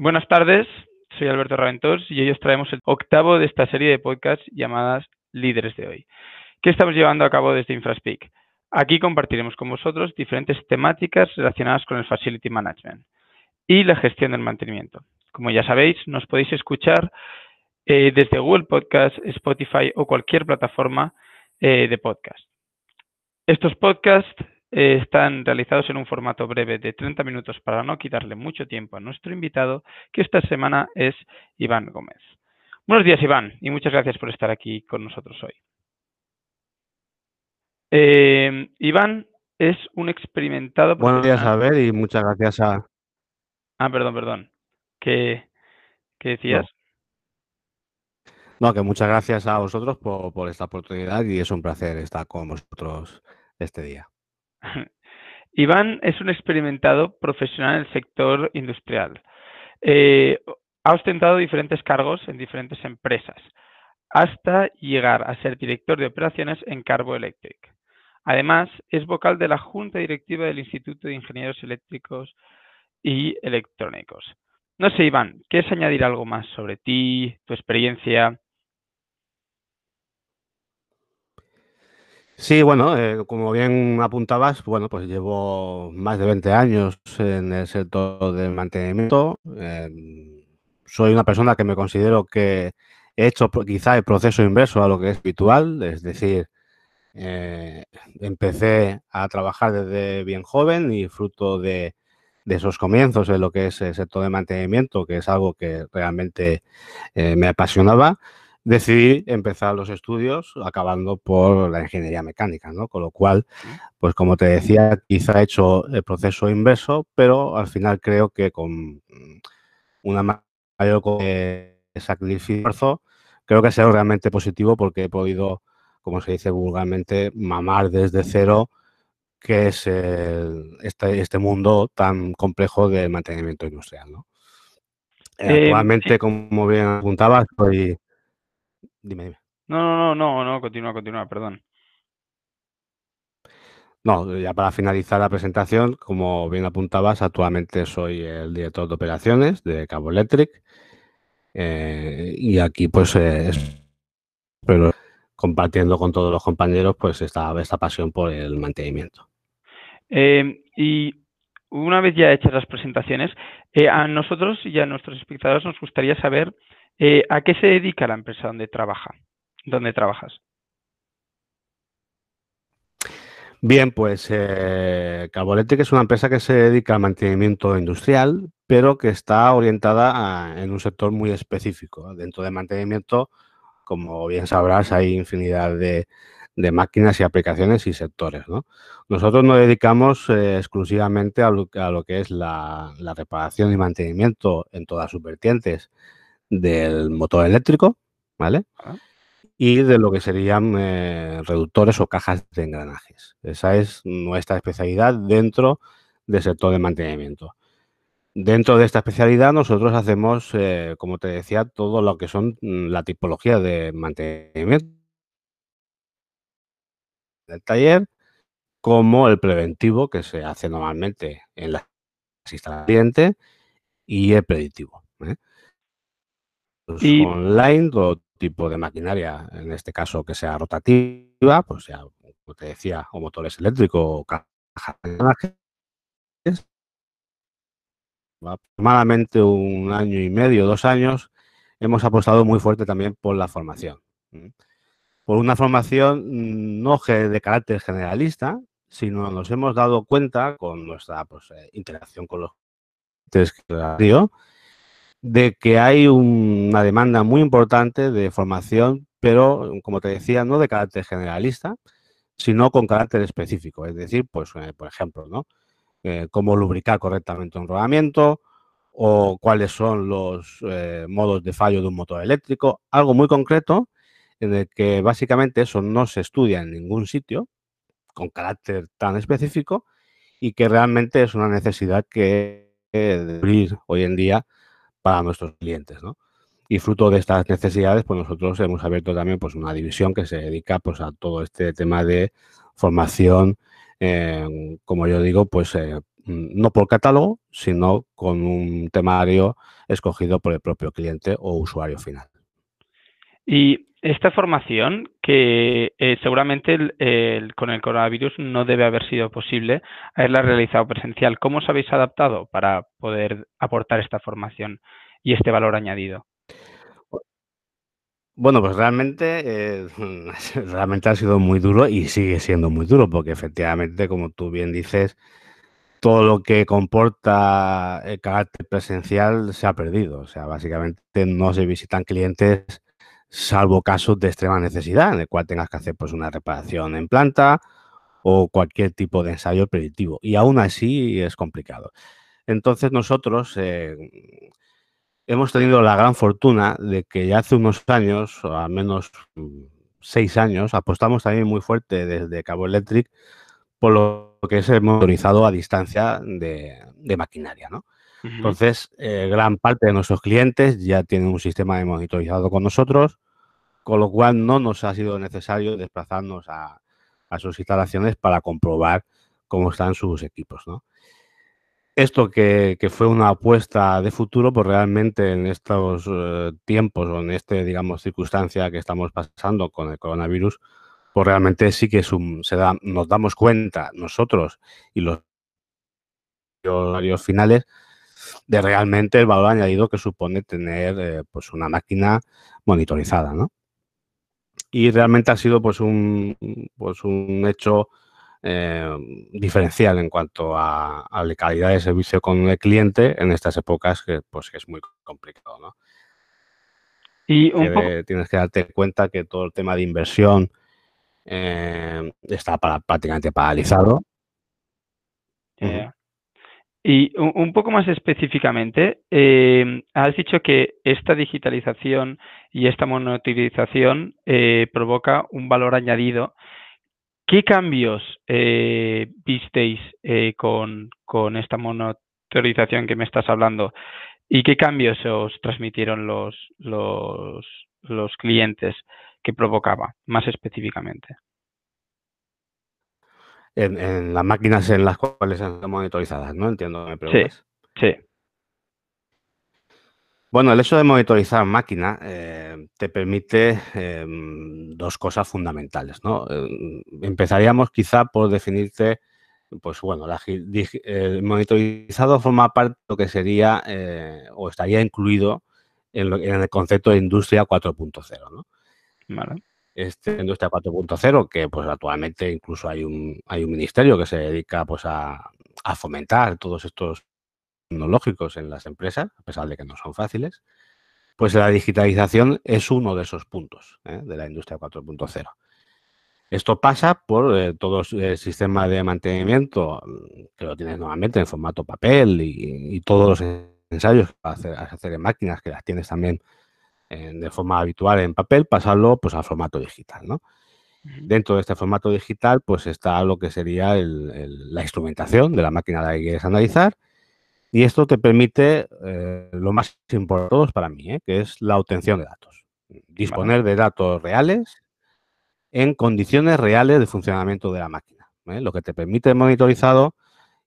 Buenas tardes, soy Alberto Raventós y hoy os traemos el octavo de esta serie de podcasts llamadas Líderes de hoy, que estamos llevando a cabo desde InfraSpeak. Aquí compartiremos con vosotros diferentes temáticas relacionadas con el Facility Management y la gestión del mantenimiento. Como ya sabéis, nos podéis escuchar eh, desde Google Podcast, Spotify o cualquier plataforma eh, de podcast. Estos podcasts eh, están realizados en un formato breve de 30 minutos para no quitarle mucho tiempo a nuestro invitado, que esta semana es Iván Gómez. Buenos días, Iván, y muchas gracias por estar aquí con nosotros hoy. Eh, Iván es un experimentado. Buenos días, ver y muchas gracias a. Ah, perdón, perdón. ¿Qué, decías? No. que muchas gracias a vosotros por, por esta oportunidad y es un placer estar con vosotros este día. Iván es un experimentado profesional en el sector industrial. Eh, ha ostentado diferentes cargos en diferentes empresas hasta llegar a ser director de operaciones en Carbo Electric. Además, es vocal de la Junta Directiva del Instituto de Ingenieros Eléctricos y Electrónicos. No sé, Iván, ¿quieres añadir algo más sobre ti, tu experiencia Sí, bueno, eh, como bien apuntabas, bueno, pues llevo más de 20 años en el sector del mantenimiento. Em, soy una persona que me considero que he hecho quizá el proceso inverso a lo que es habitual, es decir, eh, empecé a trabajar desde bien joven y fruto de, de, esos comienzos en lo que es el sector de mantenimiento, que es algo que realmente eh, me apasionaba decidí empezar los estudios acabando por la ingeniería mecánica, ¿no? Con lo cual, pues como te decía, quizá he hecho el proceso inverso, pero al final creo que con una mayor sacrificio, creo que ha sido realmente positivo porque he podido, como se dice vulgarmente, mamar desde cero que es este, este, mundo tan complejo del mantenimiento industrial, ¿no? Eh, actualmente, como bien apuntaba, soy Dime, dime. No, no, no, no, no, continúa, continúa, perdón. No, ya para finalizar la presentación, como bien apuntabas, actualmente soy el director de operaciones de Cabo Electric eh, y aquí pues eh, pero compartiendo con todos los compañeros pues esta, esta pasión por el mantenimiento. Eh, y una vez ya hechas las presentaciones, a nosotros y a nuestros espectadores nos gustaría saber eh, ¿A qué se dedica la empresa donde trabaja? ¿Dónde trabajas? Bien, pues eh, que es una empresa que se dedica al mantenimiento industrial, pero que está orientada en un sector muy específico. Dentro de mantenimiento, como bien sabrás, hay infinidad de, máquinas y aplicaciones y sectores. Nosotros nos dedicamos eh, exclusivamente a lo, que es la, reparación y mantenimiento en todas sus vertientes del motor eléctrico, ¿vale? Ah. Y de lo que serían eh, reductores o cajas de engranajes. Esa es nuestra especialidad dentro del sector de mantenimiento. Dentro de esta especialidad nosotros hacemos, eh, como te decía, todo lo que son mm, la tipología de mantenimiento del taller, como el preventivo que se hace normalmente en las instalaciones y el predictivo. ¿eh? Pues, online, todo tipo de maquinaria, en este caso que sea rotativa, pues ya, como te decía, o motores eléctricos o cajas Aproximadamente un año y medio, dos años, hemos apostado muy fuerte también por la formación. Por una formación mm, no de carácter generalista, sino nos hemos dado cuenta con nuestra pues, eh, interacción con los de que hay una demanda muy importante de formación, pero como te decía, no de carácter generalista, sino con carácter específico. Es decir, pues, eh, por ejemplo, ¿no? Eh, cómo lubricar correctamente un rodamiento o cuáles son los eh, modos de fallo de un motor eléctrico, algo muy concreto en el que básicamente eso no se estudia en ningún sitio con carácter tan específico y que realmente es una necesidad que debe hoy en día para nuestros clientes, ¿no? Y fruto de estas necesidades, pues nosotros hemos abierto también pues, una división que se dedica pues, a todo este tema de formación, como yo digo, pues eh, mm, no por catálogo, sino con un temario escogido por el propio cliente o usuario final. Y esta formación, que eh, seguramente con el coronavirus no debe haber sido posible haberla realizado presencial, ¿cómo os habéis adaptado para poder aportar esta formación y este valor añadido? Bueno, pues realmente, eh, realmente ha sido muy duro y sigue siendo muy duro, porque efectivamente, como tú bien dices, todo lo que comporta el carácter presencial se ha perdido. O sea, básicamente no se visitan clientes salvo casos de extrema necesidad, en el cual tengas que hacer pues, una reparación en planta o cualquier tipo de ensayo predictivo. Y aún así es complicado. Entonces nosotros eh, hemos tenido la gran fortuna de que ya hace unos años, o al menos mm, seis años, apostamos también muy fuerte desde Cabo Electric por lo que es el motorizado a distancia de, maquinaria. ¿no? Entonces, eh, gran parte de nuestros clientes ya tienen un sistema de monitorizado con nosotros, con lo cual no nos ha sido necesario desplazarnos a, sus instalaciones para comprobar cómo están sus equipos. Esto que, fue una apuesta de futuro, pues realmente en estos eh, tiempos o en esta, digamos, circunstancia que estamos pasando con el coronavirus, pues realmente sí que se da, nos damos cuenta nosotros y los usuarios finales de realmente el valor añadido que supone tener eh, pues una máquina monitorizada, ¿no? Y realmente ha sido pues un, pues un hecho eh, diferencial en cuanto a, la calidad de servicio con el cliente en estas épocas que pues es muy complicado, ¿no? Y tienes que darte cuenta que todo el tema de inversión eh, está prácticamente paralizado. Y un, poco más específicamente, eh, has dicho que esta digitalización y esta monitorización eh, provoca un valor añadido. ¿Qué cambios eh, visteis con, con, esta monitorización que me estás hablando? ¿Y qué cambios os transmitieron los, los clientes que provocaba, más específicamente? En, las máquinas en las cuales están monitorizadas, ¿no? Entiendo me preguntas. Sí, sí. Bueno, el hecho de monitorizar máquina eh, te permite em, dos cosas fundamentales, ¿no? Em, empezaríamos quizá por definirte, pues bueno, el monitorizado forma parte de lo que sería eh, o estaría incluido en, en, el concepto de industria 4.0, ¿no? Vale este Industria 4.0, que pues actualmente incluso hay un, hay un ministerio que se dedica pues a, fomentar todos estos tecnológicos en las empresas, a pesar de que no son fáciles, pues la digitalización es uno de esos puntos ¿eh? de la Industria 4.0. Esto pasa por eh, todo el sistema de mantenimiento mm, que lo tienes nuevamente en formato papel y, todos los ensayos que a hacer en máquinas que las tienes también de forma habitual en papel, pasarlo pues al formato digital, ¿no? Dentro de este formato digital, pues está lo que sería la instrumentación de la máquina de la que quieres analizar. Y esto te permite eh, lo más importante para mí, ¿eh? que es la obtención de datos. Disponer de datos reales en condiciones reales de funcionamiento de la máquina. ¿eh? Lo que te permite el monitorizado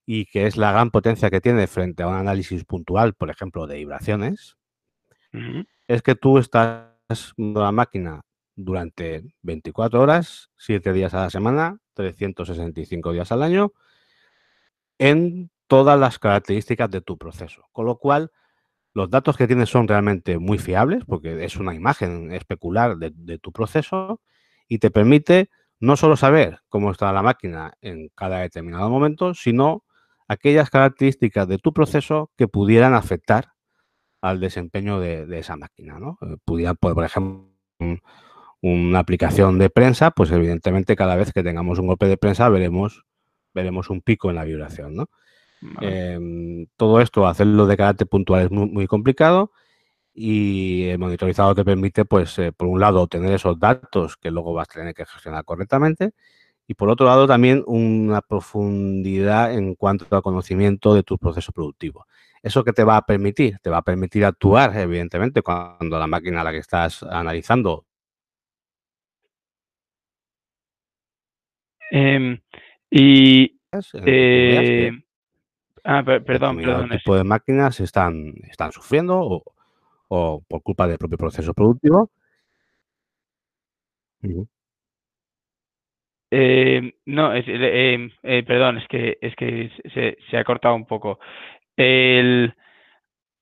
y que es la gran potencia que tiene frente a un análisis puntual, por ejemplo, de vibraciones, es que tú estás en la máquina durante 24 horas, 7 días a la semana, 365 días al año, en todas las características de tu proceso. Con lo cual, los datos que tienes son realmente muy fiables, porque es una imagen especular de, de tu proceso y te permite no solo saber cómo está la máquina en cada determinado momento, sino aquellas características de tu proceso que pudieran afectar al desempeño de, esa máquina. ¿no? Eh, pudiera, por ejemplo, una aplicación de prensa, pues evidentemente cada vez que tengamos un golpe de prensa veremos, veremos un pico en la vibración. ¿no? Em, todo esto, hacerlo de carácter puntual es muy, complicado y el monitorizado te permite, pues, eh, por un lado, obtener esos datos que luego vas a tener que gestionar correctamente y por otro lado también una profundidad en cuanto al conocimiento de tu proceso productivo. ¿Eso que te va a permitir? Te va a permitir actuar, evidentemente, cuando la máquina a la que estás analizando. Em, y eh, Ah, perdón, perdón. tipo de máquinas están, están sufriendo o, por culpa del propio proceso productivo. Eh, no, es, eh, eh, perdón, es que, es que se, se, ha cortado un poco. El,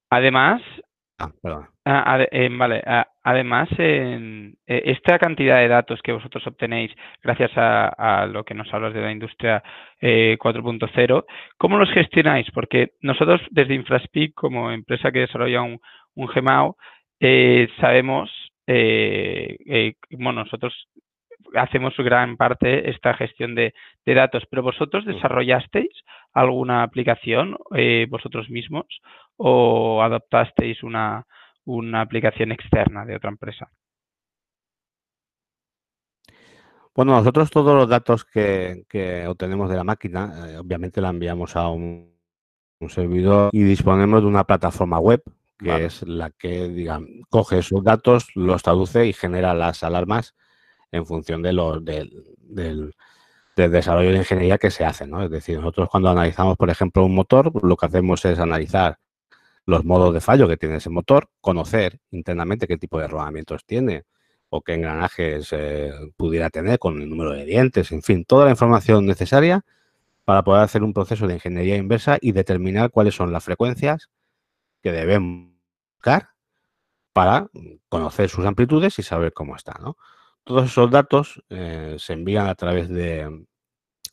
además, ah. Ah, vale, además, en, esta cantidad de datos que vosotros obtenéis gracias a, lo que nos hablas de la industria 4.0, ¿cómo los gestionáis? Porque nosotros desde Infraspeak, como empresa que desarrolla un, un GMAO, sabemos, bueno, nosotros hacemos gran parte esta gestión de, datos, pero vosotros desarrollasteis alguna aplicación eh, vosotros mismos o adoptasteis una, una aplicación externa de otra empresa? Bueno, nosotros todos los datos que, obtenemos de la máquina, eh, obviamente la enviamos a un, servidor y disponemos de una plataforma web que es la que, coge esos datos, los traduce y genera las alarmas en función de los, del, desarrollo de ingeniería que se hace. ¿no? Es decir, nosotros cuando analizamos, por ejemplo, un motor, lo que hacemos es analizar los modos de fallo que tiene ese motor, conocer internamente qué tipo de rodamientos tiene o qué engranajes eh, pudiera tener con el número de dientes, en fin, toda la información necesaria para poder hacer un proceso de ingeniería inversa y determinar cuáles son las frecuencias que debemos buscar para conocer sus amplitudes y saber cómo está. ¿no? Todos esos datos eh, se envían a través de,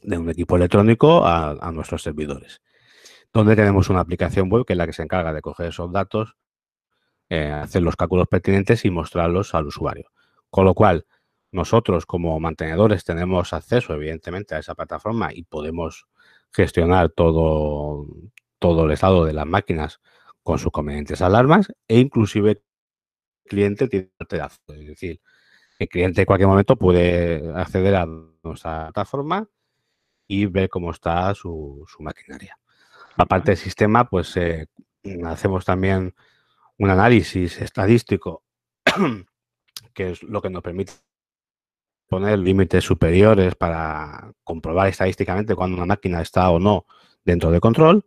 un equipo electrónico a, nuestros servidores, donde tenemos una aplicación web que es la que se encarga de coger esos datos, eh, hacer los cálculos pertinentes y mostrarlos al usuario. Con lo cual, nosotros como mantenedores tenemos acceso, evidentemente, a esa plataforma y podemos gestionar todo, el estado de las máquinas con sus convenientes alarmas e inclusive el cliente tiene es decir, el cliente en cualquier momento puede acceder a nuestra plataforma y ver cómo está su, maquinaria. Aparte del sistema, pues eh, hacemos también un análisis estadístico, que es lo que nos permite poner límites superiores para comprobar estadísticamente cuando una máquina está o no dentro de control.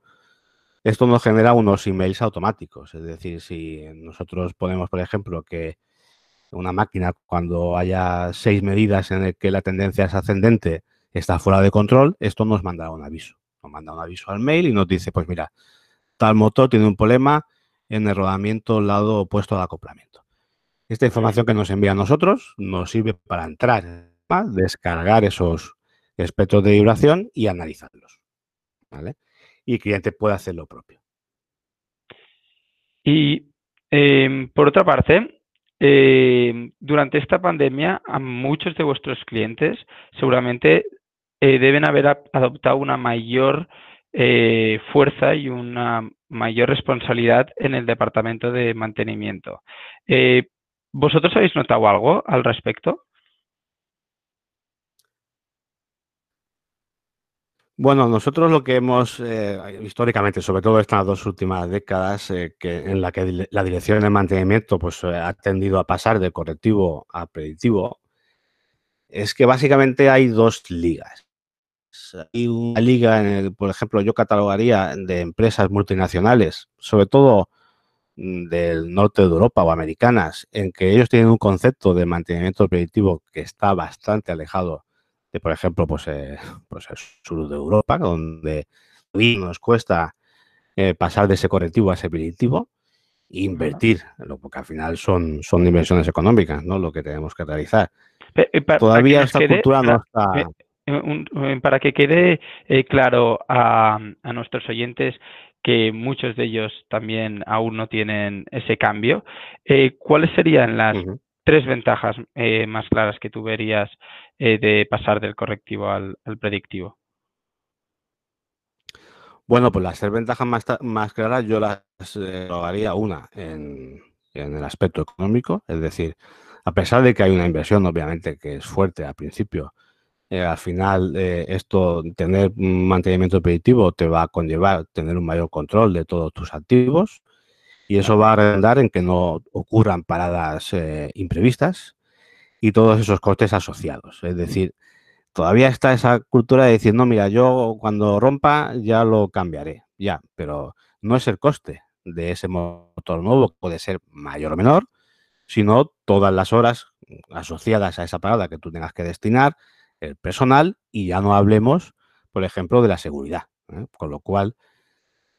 Esto nos genera unos emails automáticos, es decir, si nosotros ponemos, por ejemplo, que una máquina cuando haya seis medidas en el que la tendencia es ascendente está fuera de control, esto nos manda un aviso. Nos manda un aviso al mail y nos dice, pues mira, tal motor tiene un problema en el rodamiento lado opuesto al acoplamiento. Esta información que nos envía a nosotros nos sirve para entrar, descargar esos espectros de vibración y analizarlos. Y el cliente puede hacer lo propio. Y em, por otra parte, eh, durante esta pandemia, a muchos de vuestros clientes seguramente eh, deben haber adoptado una mayor eh, fuerza y una mayor responsabilidad en el departamento de mantenimiento. ¿Vosotros habéis notado algo al respecto? Bueno, nosotros lo que hemos, eh, históricamente, sobre todo estas dos últimas décadas, eh, en la que la dirección de mantenimiento pues, eh, ha tendido a pasar de correctivo a predictivo, es que básicamente hay dos ligas. Hay una liga, en el, por ejemplo, yo catalogaría de empresas multinacionales, sobre todo mm, del norte de Europa o americanas, en que ellos tienen un concepto de mantenimiento predictivo que está bastante alejado de, por ejemplo, pues, eh, pues el sur de Europa, donde nos cuesta eh, pasar de ese correctivo a ese predictivo e invertir, porque al final son, son inversiones económicas, ¿no? Lo que tenemos que realizar. Eh, Todavía esta cultura no está... para que quede claro a, nuestros oyentes que muchos de ellos también aún no tienen ese cambio, ¿cuáles serían las tres ventajas eh, más claras que tú verías eh, de pasar del correctivo al, predictivo? Bueno, pues las tres ventajas más, claras yo las eh, haría una en, el aspecto económico, es decir, a pesar de que hay una inversión, obviamente, que es fuerte al principio, al final esto, tener un mantenimiento predictivo te va a conllevar tener un mayor control de todos tus activos, y eso va a arrendar en que no ocurran paradas eh, imprevistas y todos esos costes asociados. Es decir, todavía está esa cultura de decir, no, mira, yo cuando rompa ya lo cambiaré. ya, pero no es el coste de ese motor nuevo, puede ser mayor o menor, sino todas las horas asociadas a esa parada que tú tengas que destinar, el personal, y ya no hablemos, por ejemplo, de la seguridad. ¿eh? Con lo cual,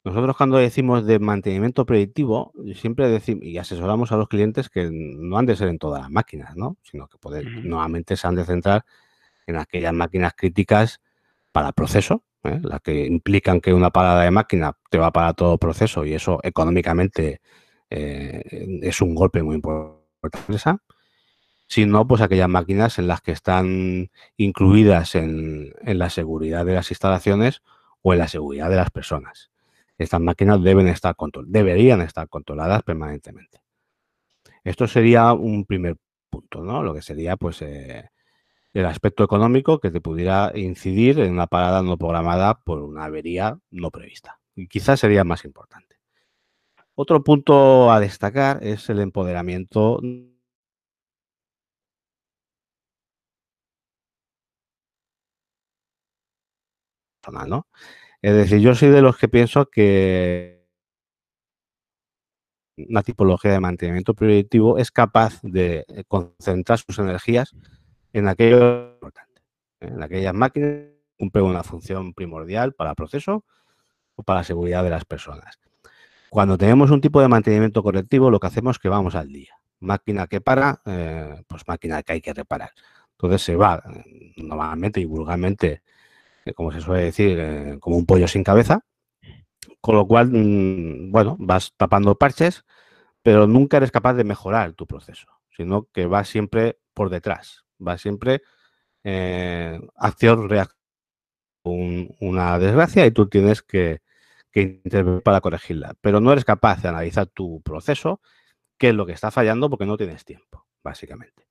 nosotros cuando decimos de mantenimiento predictivo, siempre decimos y asesoramos a los clientes que no han de ser en todas las máquinas, ¿no? Sino que poder, nuevamente se han de centrar en aquellas máquinas críticas para proceso, ¿eh? las que implican que una parada de máquina te va para todo proceso y eso económicamente eh, es un golpe muy importante. Sino pues aquellas máquinas en las que están incluidas en, la seguridad de las instalaciones o en la seguridad de las personas. Estas máquinas deben estar deberían estar controladas permanentemente. Esto sería un primer punto, ¿no? Lo que sería pues eh, el aspecto económico que te pudiera incidir en una parada no programada por una avería no prevista. Y quizás sería más importante. Otro punto a destacar es el empoderamiento ¿no? Es decir, yo soy de los que pienso que una tipología de mantenimiento predictivo es capaz de concentrar sus energías en aquello importante, ¿eh? en aquellas máquinas que cumplen una función primordial para el proceso o para la seguridad de las personas. Cuando tenemos un tipo de mantenimiento correctivo, lo que hacemos es que vamos al día. Máquina que para, eh, pues máquina que hay que reparar. Entonces se va eh, normalmente y vulgarmente, como se suele decir, como un pollo sin cabeza, con lo cual, mm, bueno, vas tapando parches, pero nunca eres capaz de mejorar tu proceso, sino que vas siempre por detrás, va siempre eh, acción, reacción, una desgracia y tú tienes que, intervenir para corregirla. Pero no eres capaz de analizar tu proceso, qué es lo que está fallando, porque no tienes tiempo, básicamente.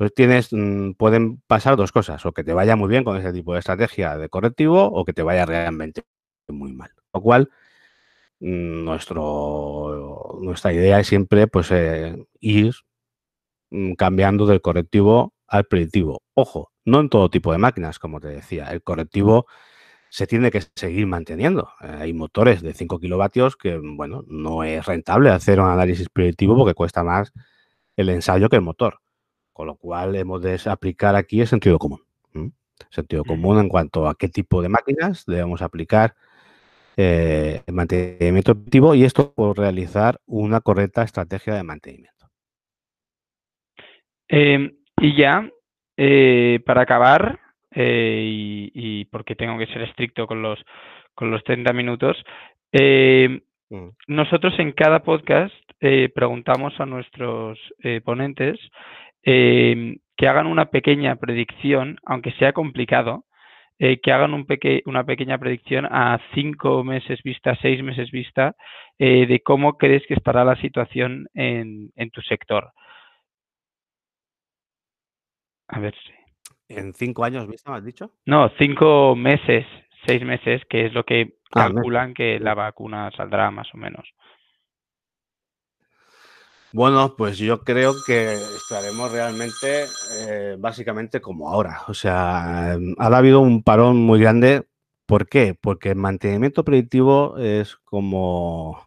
Entonces tienes, mm, pueden pasar dos cosas, o que te vaya muy bien con ese tipo de estrategia de correctivo, o que te vaya realmente muy mal. Lo cual, mm, nuestra idea es siempre pues, eh, ir mm, cambiando del correctivo al predictivo. Ojo, no en todo tipo de máquinas, como te decía. El correctivo se tiene que seguir manteniendo. Eh, hay motores de 5 kilovatios que, bueno, no es rentable hacer un análisis predictivo porque cuesta más el ensayo que el motor. Con lo cual hemos de aplicar aquí el sentido común. Sentido común en cuanto a qué tipo de máquinas debemos aplicar eh, el mantenimiento predictivo y esto por realizar una correcta estrategia de mantenimiento. Eh, y ya, eh, para acabar, eh, y, porque tengo que ser estricto con los, con los 30 minutos, eh, mm. nosotros en cada podcast preguntamos a nuestros ponentes que hagan una pequeña predicción, aunque sea complicado, que hagan un una pequeña predicción a cinco meses vista, seis meses vista, de cómo crees que estará la situación en, en tu sector. A ver si. ¿En cinco años vista, me has dicho? No, cinco meses, seis meses, que es lo que ah, calculan que la vacuna saldrá más o menos. Bueno, pues yo creo que estaremos realmente eh, básicamente como ahora. O sea, ha habido un parón muy grande. ¿Por qué? Porque el mantenimiento predictivo es como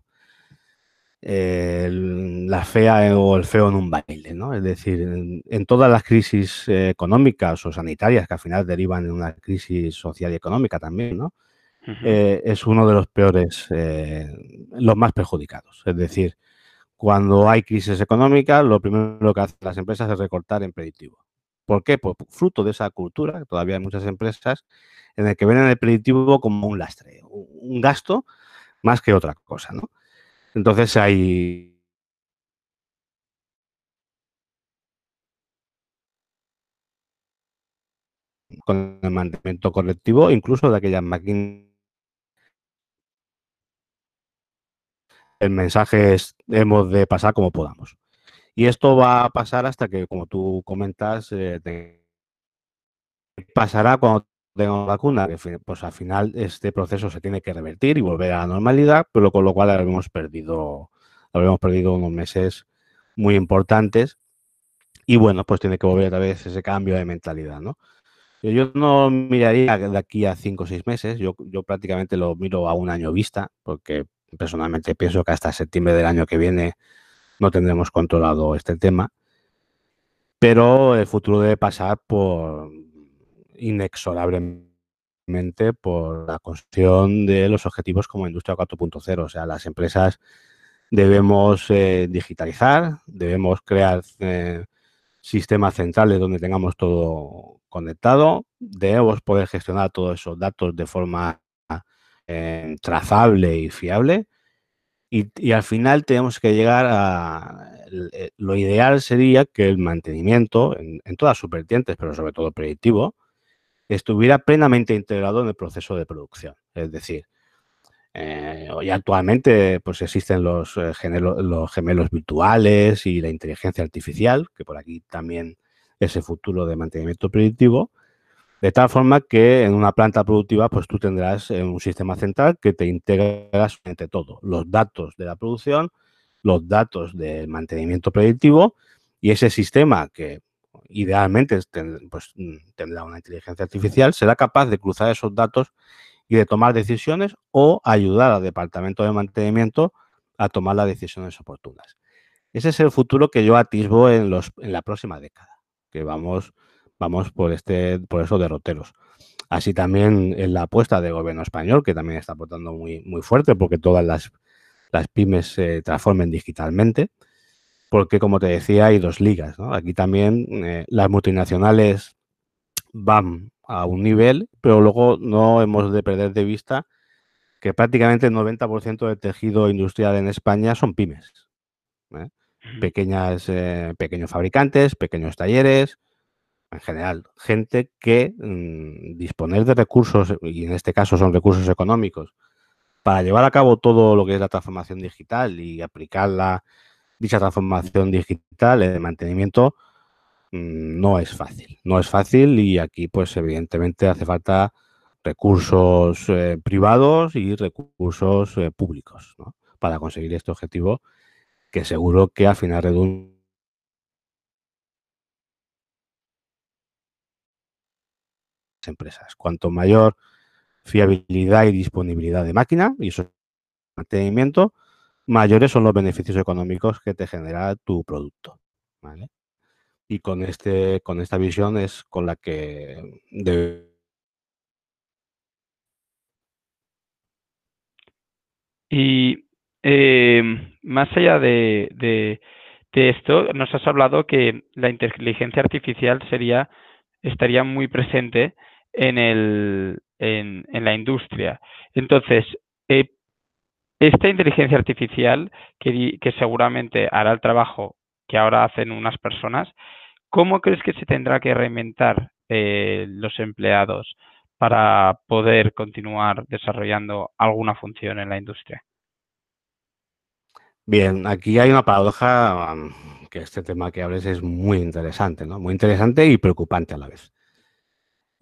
la fea o el feo en un baile, ¿no? Es decir, en, todas las crisis eh, económicas o sanitarias que al final derivan en una crisis social y económica también, ¿no? Eh, es uno de los peores, los más perjudicados. Es decir, cuando hay crisis económica, lo primero que hacen las empresas es recortar en predictivo. ¿Por qué? Pues fruto de esa cultura, todavía hay muchas empresas, en el que ven el predictivo como un lastre, un gasto más que otra cosa. Entonces hay con el mantenimiento colectivo, incluso de aquellas máquinas. El mensaje hemos de pasar como podamos. Y esto va a pasar hasta que, como tú comentas, eh, pasará cuando una vacuna, que pues al final este proceso se tiene que revertir y volver a la normalidad, pero con lo cual habremos perdido, habremos perdido unos meses muy importantes y bueno, pues tiene que volver otra vez ese cambio de mentalidad, ¿no? Yo no miraría de aquí a cinco o seis meses, yo, yo prácticamente lo miro a un año vista, porque personalmente pienso que hasta septiembre del año que viene no tendremos controlado este tema, pero el futuro debe pasar por inexorablemente por la construcción de los objetivos como industria 4.0, o sea, las empresas debemos eh, digitalizar, debemos crear eh, sistemas centrales donde tengamos todo conectado, debemos poder gestionar todos esos datos de forma eh, trazable y fiable. Y, al final tenemos que llegar a... Eh, lo ideal sería que el mantenimiento, en, todas sus vertientes, pero sobre todo predictivo, estuviera plenamente integrado en el proceso de producción. Es decir, eh, hoy actualmente pues existen los, los gemelos virtuales y la inteligencia artificial, que por aquí también ese futuro de mantenimiento predictivo, de tal forma que en una planta productiva pues tú tendrás eh, un sistema central que te integra entre todo, los datos de la producción, los datos del mantenimiento predictivo y ese sistema que idealmente pues, tendrá una inteligencia artificial, será capaz de cruzar esos datos y de tomar decisiones o ayudar al departamento de mantenimiento a tomar las decisiones oportunas. Ese es el futuro que yo atisbo en, los, en la próxima década que vamos, vamos por, este, por esos derroteros. Así también en la apuesta del gobierno español, que también está aportando muy, muy fuerte porque todas las, las pymes se transformen digitalmente, porque como te decía hay dos ligas. Aquí también eh, las multinacionales van a un nivel, pero luego no hemos de perder de vista que prácticamente el 90% del tejido industrial en España son pymes. ¿eh? pequeñas, eh, pequeños fabricantes, pequeños talleres, en general, gente que mm, disponer de recursos, y en este caso son recursos económicos, para llevar a cabo todo lo que es la transformación digital y aplicar la, dicha transformación digital el mantenimiento, mm, no es fácil. No es fácil y aquí, pues, evidentemente hace falta recursos eh, privados y recursos eh, públicos para conseguir este objetivo que seguro que al final redunda empresas. Cuanto mayor fiabilidad y disponibilidad de máquina y su mantenimiento, mayores son los beneficios económicos que te genera tu producto. Y con este, con esta visión es con la que Y Em, más allá de, esto, nos has hablado que la inteligencia artificial sería, estaría muy presente en, el, en, la industria. Entonces, eh, esta inteligencia artificial, que, seguramente hará el trabajo que ahora hacen unas personas, ¿cómo crees que se tendrá que reinventar eh, los empleados para poder continuar desarrollando alguna función en la industria? Bien, aquí hay una paradoja que este tema que hables es muy interesante, ¿no? Muy interesante y preocupante a la vez.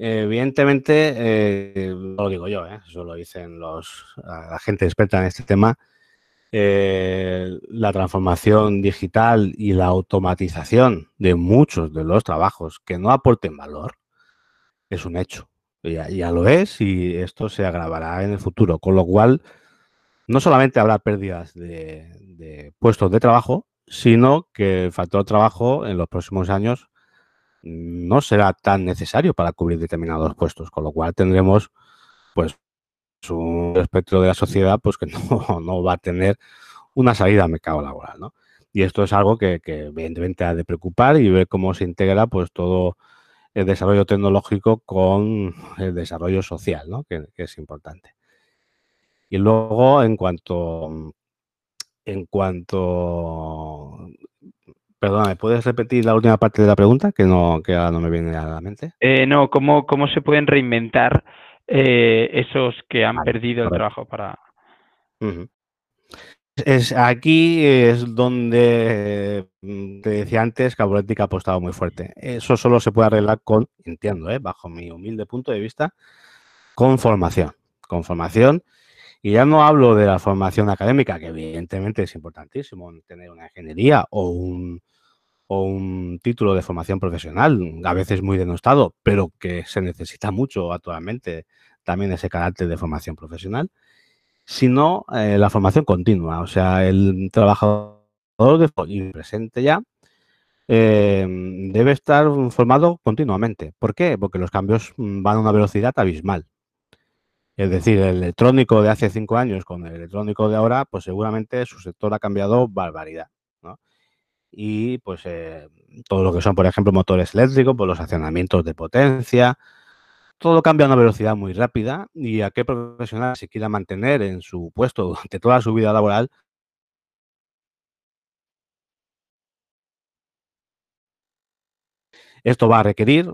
Evidentemente, eh, no lo digo yo, ¿eh? eso lo dicen los, la gente experta en este tema, eh, la transformación digital y la automatización de muchos de los trabajos que no aporten valor es un hecho. Ya, ya lo es y esto se agravará en el futuro, con lo cual no solamente habrá pérdidas de, puestos de trabajo, sino que el factor trabajo en los próximos años no será tan necesario para cubrir determinados puestos, con lo cual tendremos pues un espectro de la sociedad pues que no, va a tener una salida al mercado laboral, ¿no? Y esto es algo que, evidentemente ha de preocupar y ver cómo se integra pues todo el desarrollo tecnológico con el desarrollo social, ¿no? que es importante. Y luego, en cuanto en cuanto... Perdona, ¿me puedes repetir la última parte de la pregunta? Que no, que ahora no me viene a la mente. Eh, no, ¿cómo, ¿cómo se pueden reinventar eh, esos que han perdido el trabajo para... Es, aquí es donde mm, te decía antes que Abolética ha apostado muy fuerte. Eso solo se puede arreglar con, entiendo, ¿eh? bajo mi humilde punto de vista, con formación. Con formación y ya no hablo de la formación académica, que evidentemente es importantísimo tener una ingeniería o un, o un título de formación profesional, a veces muy denostado, pero que se necesita mucho actualmente también ese carácter de formación profesional, sino eh, la formación continua, o sea, el trabajador de presente ya eh, debe estar formado continuamente. ¿Por qué? Porque los cambios mm, van a una velocidad abismal. Es decir, el electrónico de hace cinco años con el electrónico de ahora, pues seguramente su sector ha cambiado barbaridad. Y pues eh, todo lo que son, por ejemplo, motores eléctricos, pues los accionamientos de potencia, todo cambia a una velocidad muy rápida y a qué profesional se quiera mantener en su puesto durante toda su vida laboral, Esto va a requerir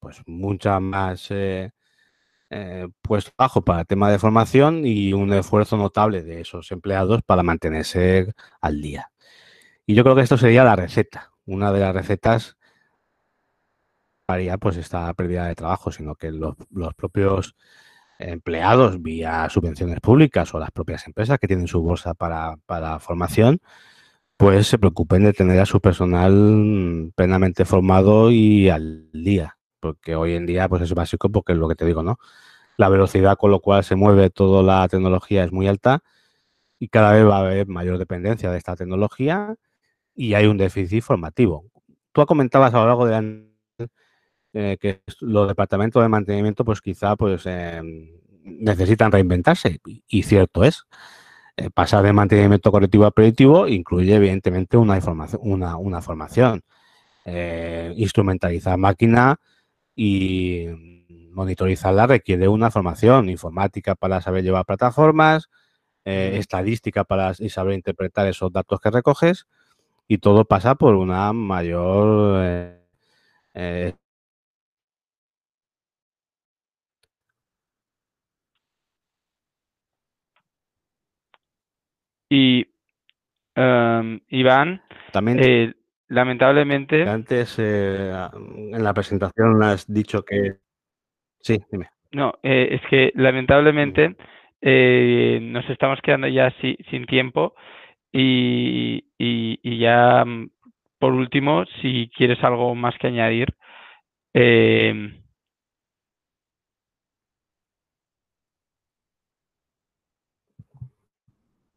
pues mucha más eh, eh, pues bajo para el tema de formación y un esfuerzo notable de esos empleados para mantenerse al día. Y yo creo que esto sería la receta, una de las recetas haría pues esta pérdida de trabajo, sino que los, propios empleados vía subvenciones públicas o las propias empresas que tienen su bolsa para, para formación, pues se preocupen de tener a su personal plenamente formado y al día, porque hoy en día pues es básico porque es lo que te digo, ¿no? La velocidad con lo cual se mueve toda la tecnología es muy alta y cada vez va a haber mayor dependencia de esta tecnología y hay un déficit formativo. Tú comentabas a lo largo de eh, que los departamentos de mantenimiento pues quizá pues em, necesitan reinventarse y cierto es. Eh, pasar de mantenimiento correctivo a predictivo incluye, evidentemente, una, una, una formación. Eh, instrumentalizar máquina y monitorizarla requiere una formación informática para saber llevar plataformas, estadística para saber interpretar esos datos que recoges y todo pasa por una mayor Y em, Iván, también eh, lamentablemente... Antes eh, en la presentación has dicho que... Sí, dime. No, eh, es que lamentablemente nos estamos quedando ya sin tiempo y, ya mm, por último, si quieres algo más que añadir.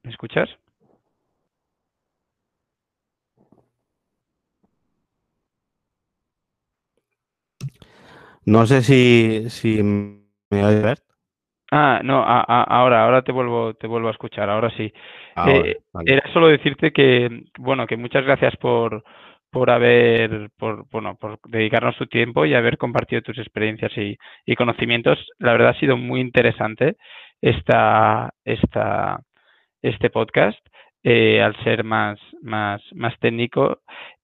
¿Me escuchas? No sé si, si me oyes. Ah, no, ahora, ahora te vuelvo, te vuelvo a escuchar, ahora sí. Eh, era solo decirte que, bueno, que muchas gracias por, por haber, por, bueno, por dedicarnos tu tiempo y haber compartido tus experiencias y, y conocimientos. La verdad ha sido muy interesante esta, esta, este podcast, eh, al ser más, más, más técnico.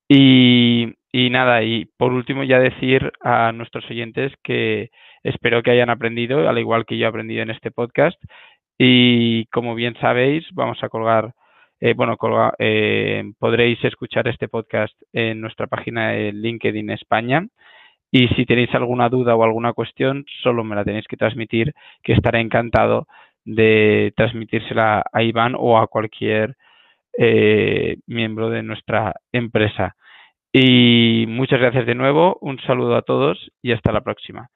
Y, y nada, y por último ya decir a nuestros oyentes que espero que hayan aprendido, al igual que yo he aprendido en este podcast. Y como bien sabéis, vamos a colgar, eh, bueno, eh, podréis escuchar este podcast en nuestra página de LinkedIn España. Y si tenéis alguna duda o alguna cuestión, solo me la tenéis que transmitir, que estaré encantado de transmitírsela a Iván o a cualquier eh, miembro de nuestra empresa. Y muchas gracias de nuevo, un saludo a todos y hasta la próxima.